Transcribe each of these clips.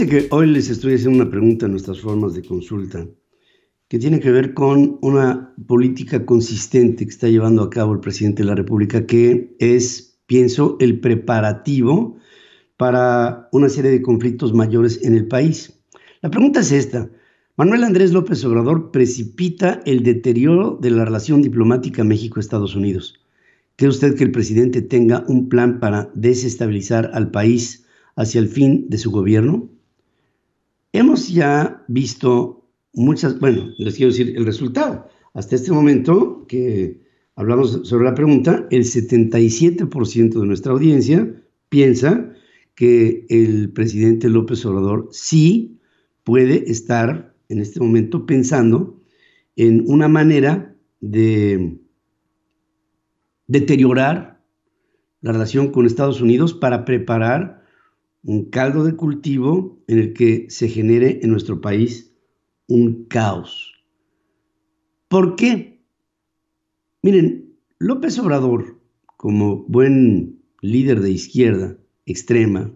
Fíjense que hoy les estoy haciendo una pregunta en nuestras formas de consulta que tiene que ver con una política consistente que está llevando a cabo el presidente de la República, que es, pienso, el preparativo para una serie de conflictos mayores en el país. La pregunta es esta. Manuel Andrés López Obrador precipita el deterioro de la relación diplomática México-Estados Unidos. ¿Cree usted que el presidente tenga un plan para desestabilizar al país hacia el fin de su gobierno? Hemos ya visto muchas, bueno, les quiero decir el resultado. Hasta este momento que hablamos sobre la pregunta, el 77% de nuestra audiencia piensa que el presidente López Obrador sí puede estar en este momento pensando en una manera de deteriorar la relación con Estados Unidos para preparar un caldo de cultivo en el que se genere en nuestro país un caos. ¿Por qué? Miren, López Obrador, como buen líder de izquierda extrema,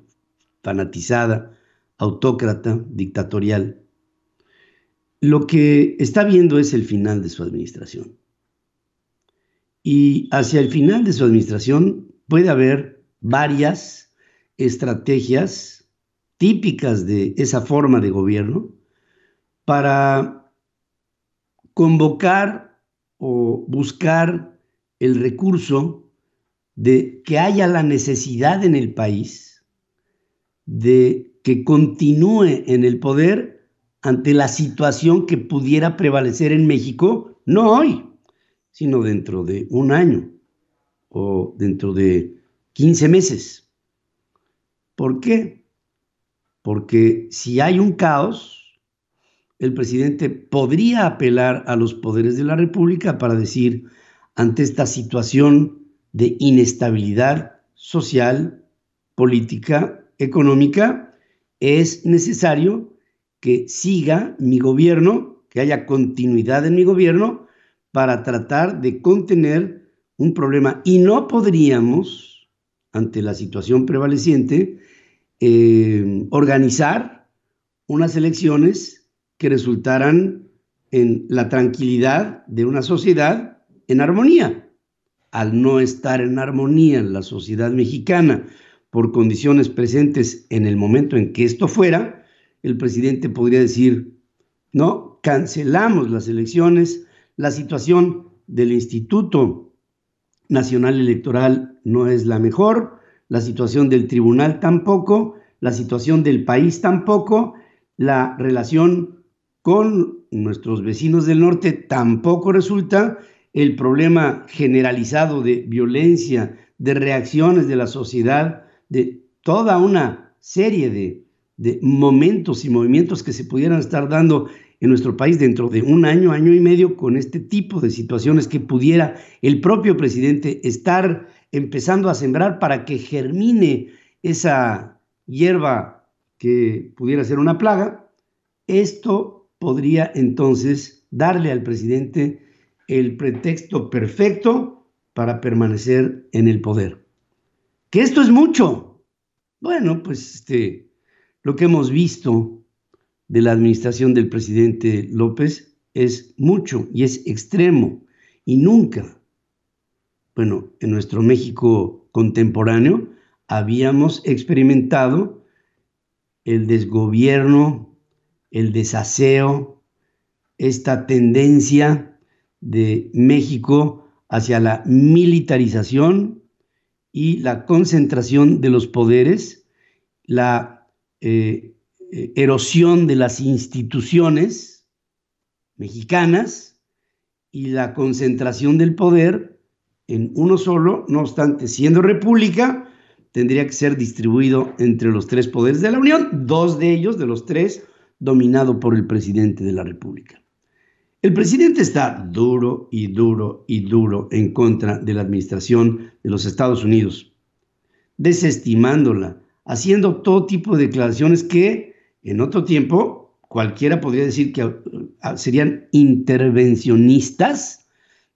fanatizada, autócrata, dictatorial, lo que está viendo es el final de su administración. Y hacia el final de su administración puede haber varias estrategias típicas de esa forma de gobierno para convocar o buscar el recurso de que haya la necesidad en el país de que continúe en el poder ante la situación que pudiera prevalecer en México, no hoy, sino dentro de un año o dentro de 15 meses. ¿Por qué? Porque si hay un caos, el presidente podría apelar a los poderes de la República para decir, ante esta situación de inestabilidad social, política, económica, es necesario que siga mi gobierno, que haya continuidad en mi gobierno para tratar de contener un problema. Y no podríamos, ante la situación prevaleciente, eh, organizar unas elecciones que resultaran en la tranquilidad de una sociedad en armonía. Al no estar en armonía en la sociedad mexicana por condiciones presentes en el momento en que esto fuera, el presidente podría decir, no, cancelamos las elecciones, la situación del Instituto Nacional Electoral no es la mejor, la situación del tribunal tampoco, la situación del país tampoco, la relación con nuestros vecinos del norte tampoco resulta, el problema generalizado de violencia, de reacciones de la sociedad, de toda una serie de, de momentos y movimientos que se pudieran estar dando en nuestro país dentro de un año, año y medio, con este tipo de situaciones que pudiera el propio presidente estar empezando a sembrar para que germine esa hierba que pudiera ser una plaga, esto podría entonces darle al presidente el pretexto perfecto para permanecer en el poder. Que esto es mucho. Bueno, pues este, lo que hemos visto de la administración del presidente López es mucho y es extremo. Y nunca, bueno, en nuestro México contemporáneo habíamos experimentado el desgobierno, el desaseo, esta tendencia de México hacia la militarización y la concentración de los poderes, la eh, eh, erosión de las instituciones mexicanas y la concentración del poder en uno solo, no obstante, siendo república, tendría que ser distribuido entre los tres poderes de la Unión, dos de ellos, de los tres, dominado por el presidente de la República. El presidente está duro y duro y duro en contra de la administración de los Estados Unidos, desestimándola, haciendo todo tipo de declaraciones que en otro tiempo cualquiera podría decir que ah, serían intervencionistas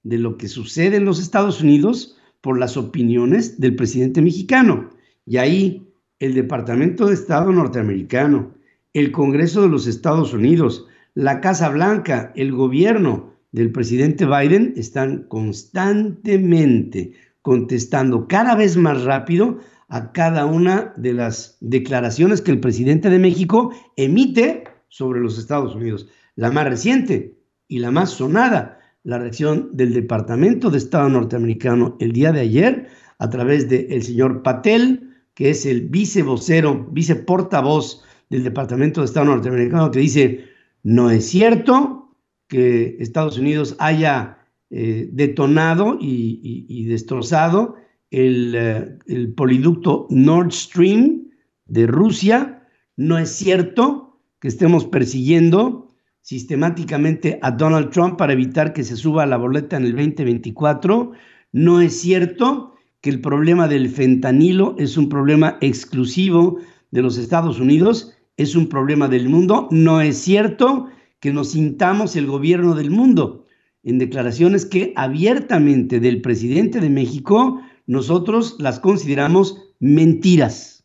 de lo que sucede en los Estados Unidos por las opiniones del presidente mexicano. Y ahí el Departamento de Estado norteamericano, el Congreso de los Estados Unidos, la Casa Blanca, el gobierno del presidente Biden están constantemente contestando cada vez más rápido a cada una de las declaraciones que el presidente de México emite sobre los Estados Unidos. La más reciente y la más sonada, la reacción del Departamento de Estado norteamericano el día de ayer a través del señor Patel, que es el vicevocero, viceportavoz del Departamento de Estado norteamericano, que dice, no es cierto que Estados Unidos haya eh, detonado y, destrozado el, eh, el, poliducto Nord Stream de Rusia. No es cierto que estemos persiguiendo sistemáticamente a Donald Trump para evitar que se suba a la boleta en el 2024. No es cierto que el problema del fentanilo es un problema exclusivo de los Estados Unidos es un problema del mundo. No es cierto que nos sintamos el gobierno del mundo. En declaraciones que abiertamente del presidente de México, nosotros las consideramos mentiras.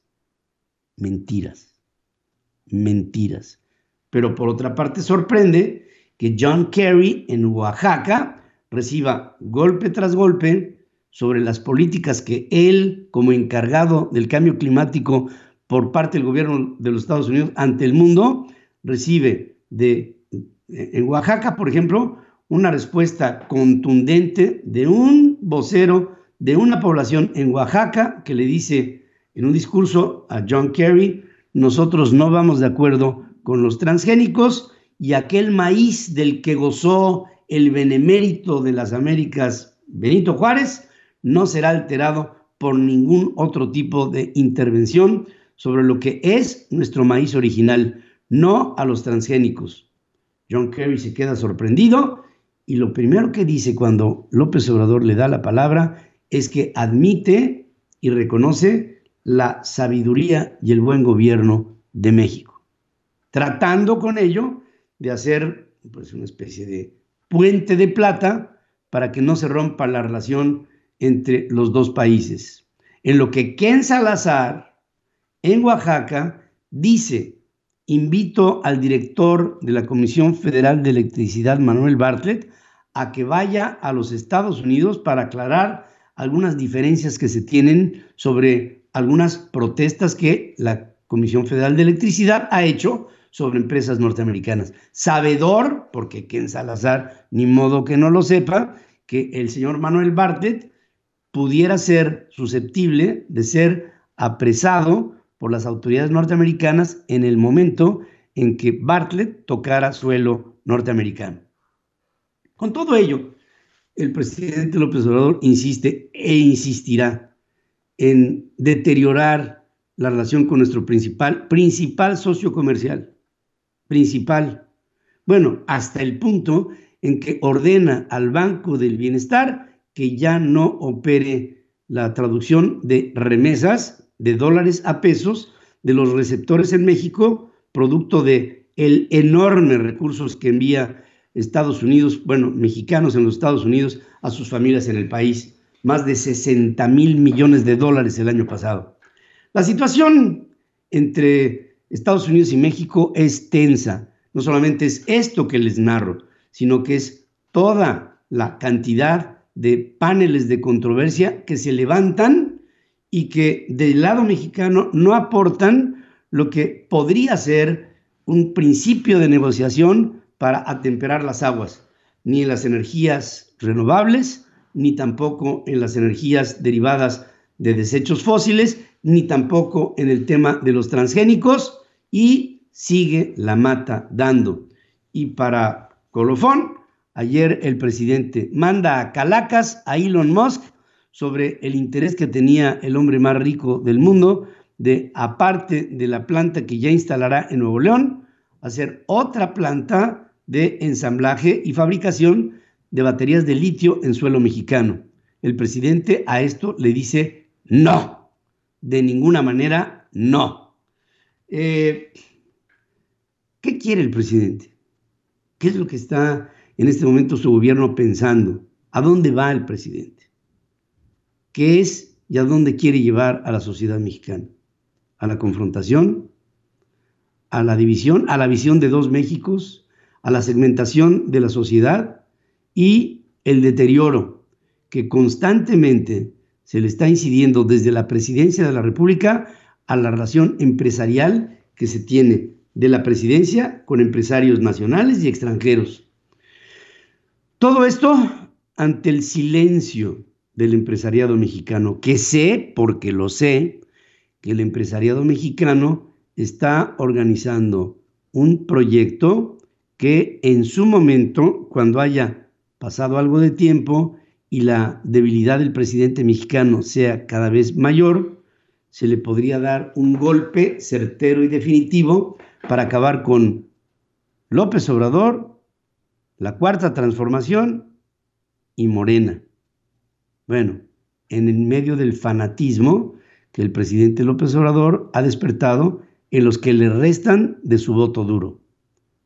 Mentiras. Mentiras. Pero por otra parte sorprende que John Kerry en Oaxaca reciba golpe tras golpe sobre las políticas que él, como encargado del cambio climático, por parte del gobierno de los Estados Unidos ante el mundo, recibe de, en Oaxaca, por ejemplo, una respuesta contundente de un vocero de una población en Oaxaca que le dice en un discurso a John Kerry, nosotros no vamos de acuerdo con los transgénicos y aquel maíz del que gozó el benemérito de las Américas Benito Juárez no será alterado por ningún otro tipo de intervención sobre lo que es nuestro maíz original, no a los transgénicos. John Kerry se queda sorprendido y lo primero que dice cuando López Obrador le da la palabra es que admite y reconoce la sabiduría y el buen gobierno de México, tratando con ello de hacer pues, una especie de puente de plata para que no se rompa la relación entre los dos países. En lo que Ken Salazar, en Oaxaca, dice, invito al director de la Comisión Federal de Electricidad, Manuel Bartlett, a que vaya a los Estados Unidos para aclarar algunas diferencias que se tienen sobre algunas protestas que la Comisión Federal de Electricidad ha hecho sobre empresas norteamericanas. Sabedor, porque Ken Salazar ni modo que no lo sepa, que el señor Manuel Bartlett pudiera ser susceptible de ser apresado por las autoridades norteamericanas en el momento en que Bartlett tocara suelo norteamericano. Con todo ello, el presidente López Obrador insiste e insistirá en deteriorar la relación con nuestro principal, principal socio comercial, principal. Bueno, hasta el punto en que ordena al Banco del Bienestar que ya no opere la traducción de remesas de dólares a pesos de los receptores en México, producto de el enorme recursos que envía Estados Unidos, bueno, mexicanos en los Estados Unidos a sus familias en el país, más de 60 mil millones de dólares el año pasado. La situación entre Estados Unidos y México es tensa. No solamente es esto que les narro, sino que es toda la cantidad de paneles de controversia que se levantan y que del lado mexicano no aportan lo que podría ser un principio de negociación para atemperar las aguas, ni en las energías renovables, ni tampoco en las energías derivadas de desechos fósiles, ni tampoco en el tema de los transgénicos, y sigue la mata dando. Y para colofón, ayer el presidente manda a Calacas a Elon Musk sobre el interés que tenía el hombre más rico del mundo de, aparte de la planta que ya instalará en Nuevo León, hacer otra planta de ensamblaje y fabricación de baterías de litio en suelo mexicano. El presidente a esto le dice no, de ninguna manera no. Eh, ¿Qué quiere el presidente? ¿Qué es lo que está en este momento su gobierno pensando? ¿A dónde va el presidente? ¿Qué es y a dónde quiere llevar a la sociedad mexicana? ¿A la confrontación? ¿A la división? ¿A la visión de dos Méxicos? ¿A la segmentación de la sociedad? Y el deterioro que constantemente se le está incidiendo desde la presidencia de la República a la relación empresarial que se tiene de la presidencia con empresarios nacionales y extranjeros. Todo esto ante el silencio del empresariado mexicano, que sé, porque lo sé, que el empresariado mexicano está organizando un proyecto que en su momento, cuando haya pasado algo de tiempo y la debilidad del presidente mexicano sea cada vez mayor, se le podría dar un golpe certero y definitivo para acabar con López Obrador, la cuarta transformación y Morena. Bueno, en el medio del fanatismo que el presidente López Obrador ha despertado en los que le restan de su voto duro.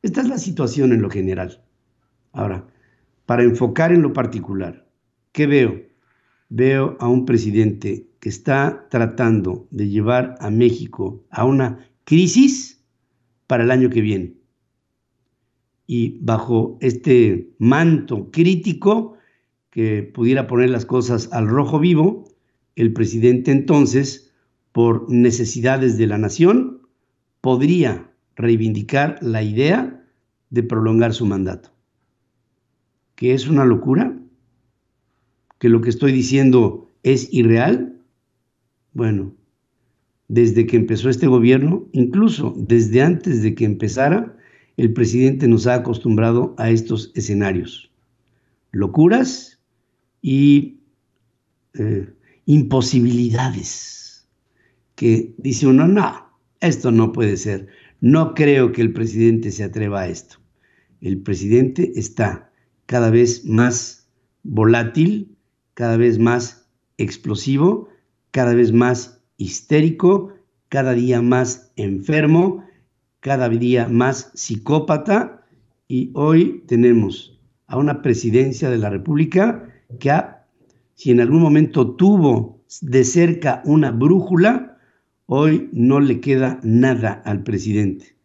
Esta es la situación en lo general. Ahora, para enfocar en lo particular, ¿qué veo? Veo a un presidente que está tratando de llevar a México a una crisis para el año que viene. Y bajo este manto crítico que pudiera poner las cosas al rojo vivo, el presidente entonces, por necesidades de la nación, podría reivindicar la idea de prolongar su mandato. ¿Que es una locura? ¿Que lo que estoy diciendo es irreal? Bueno, desde que empezó este gobierno, incluso desde antes de que empezara, el presidente nos ha acostumbrado a estos escenarios. Locuras y eh, imposibilidades que dice uno, no, esto no puede ser. No creo que el presidente se atreva a esto. El presidente está cada vez más volátil, cada vez más explosivo, cada vez más histérico, cada día más enfermo, cada día más psicópata y hoy tenemos a una presidencia de la República que si en algún momento tuvo de cerca una brújula, hoy no le queda nada al presidente.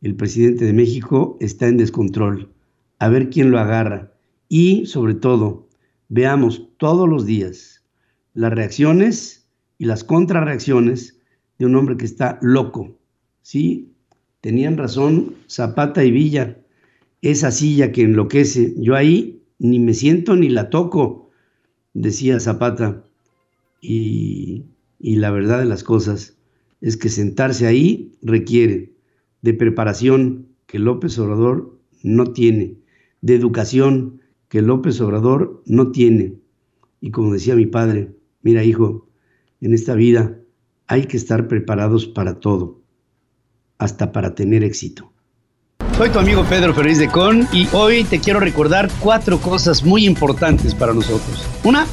El presidente de México está en descontrol. A ver quién lo agarra. Y sobre todo, veamos todos los días las reacciones y las contrarreacciones de un hombre que está loco. Sí, tenían razón Zapata y Villa. Esa silla que enloquece, yo ahí ni me siento ni la toco, decía Zapata. Y, y la verdad de las cosas es que sentarse ahí requiere de preparación que López Obrador no tiene, de educación que López Obrador no tiene. Y como decía mi padre, mira hijo, en esta vida hay que estar preparados para todo, hasta para tener éxito. Soy tu amigo Pedro Ferriz de Con y hoy te quiero recordar cuatro cosas muy importantes para nosotros. Una,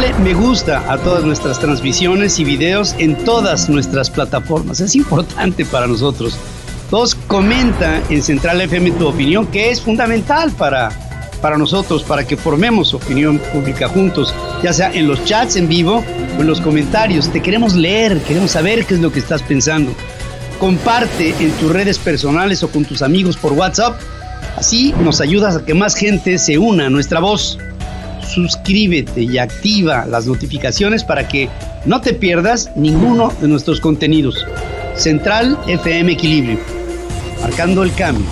dale me gusta a todas nuestras transmisiones y videos en todas nuestras plataformas. Es importante para nosotros. Dos, comenta en Central FM tu opinión, que es fundamental para, para nosotros, para que formemos opinión pública juntos, ya sea en los chats en vivo o en los comentarios. Te queremos leer, queremos saber qué es lo que estás pensando. comparte en tus redes personales o con tus amigos por WhatsApp. Así nos ayudas a que más gente se una a nuestra voz. Suscríbete y activa las notificaciones para que no te pierdas ninguno de nuestros contenidos. Central FM Equilibrio, marcando el cambio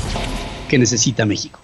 que necesita México.